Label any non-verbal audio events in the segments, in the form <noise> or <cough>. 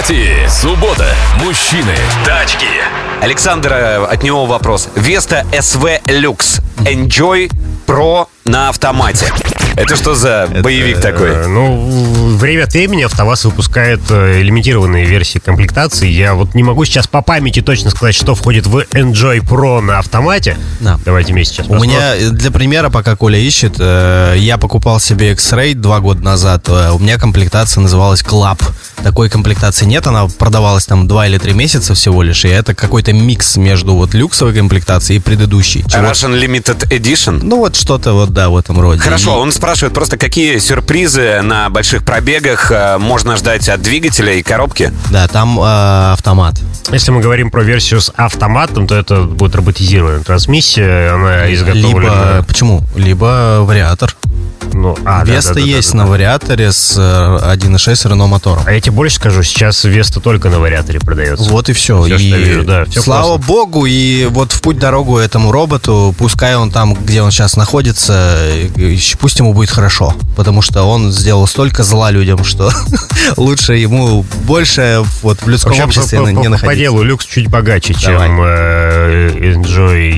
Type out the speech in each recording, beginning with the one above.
Автопати. Суббота. Мужчины. Тачки. Александр, э, от него вопрос. Веста СВ Люкс. Enjoy Pro на автомате. Это что за боевик Э, такой? Ну, время от времени АвтоВАЗ выпускает э, лимитированные версии комплектации. Я вот не могу сейчас по памяти точно сказать, что входит в Enjoy Pro на автомате. Да. Давайте вместе сейчас У меня, э, для примера, пока Коля ищет, э, я покупал себе X-Ray два года назад. Э, У меня комплектация называлась Club. Такой комплектации нет, она продавалась там два или три месяца всего лишь. И это какой-то микс между вот люксовой комплектацией и предыдущей. Чего- Russian Limited Edition. Ну вот что-то вот, да, в этом роде. Хорошо, И- он спрашивает просто, какие сюрпризы на больших пробегах э, можно ждать от двигателя и коробки? Да, там э, автомат. Если мы говорим про версию с автоматом, то это будет роботизированная трансмиссия. Она изготовлена... Либо, почему? Либо вариатор. Ну, а, Веста да, да, да, есть да, на да. вариаторе с э, 1.6 Рено мотором. А я тебе больше скажу, сейчас Веста только на вариаторе продается. Вот и все. Всё, и что я вижу, да, всё слава классно. богу, и вот в путь дорогу этому роботу, пускай он там, где он сейчас находится, пусть ему будет хорошо. Потому что он сделал столько зла людям, что <laughs> лучше ему больше вот в людском Вообще, обществе по, по- не по- по находиться. делу люкс чуть богаче, Давай. чем э, Enjoy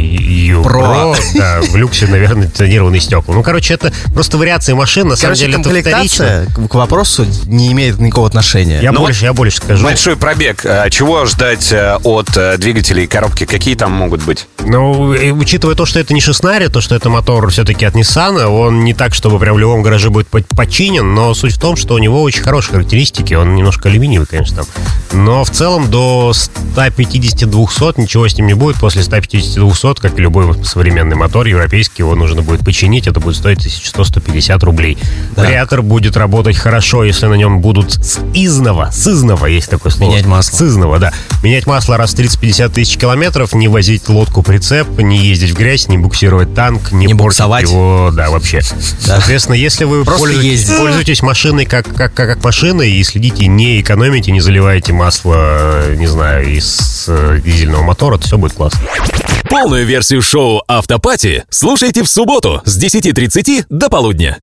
U Pro. Pro. Да, в люксе, наверное, тонированные стекла. Ну, короче, это просто вариация машин. На самом Короче, деле, это вторично. комплектация к вопросу не имеет никакого отношения. Я Ну больше, я больше скажу. Большой пробег. Э, Чего ждать э, от э, двигателей и коробки? Какие там могут быть? Ну, и учитывая то, что это не шестнари, то, что это мотор все-таки от Nissan, он не так, чтобы прям в любом гараже будет по- починен, но суть в том, что у него очень хорошие характеристики, он немножко алюминиевый, конечно, там. Но в целом до 150-200 ничего с ним не будет. После 150-200, как и любой современный мотор европейский, его нужно будет починить, это будет стоить 1100-150 рублей. Да. Вариатор будет работать хорошо, если на нем будут с изного, с изного есть такое слово. Менять масло. С изного, да. Менять масло раз в 30-50 тысяч километров, не возить лодку прицеп, не ездить в грязь, не буксировать танк, не, Не буксовать. его, да, вообще. <laughs> Соответственно, если вы Просто пользуетесь, пользуетесь машиной как, как, как, как машиной и следите, не экономите, не заливаете масло, э, не знаю, из э, дизельного мотора, то все будет классно. Полную версию шоу Автопати слушайте в субботу с 10.30 до полудня.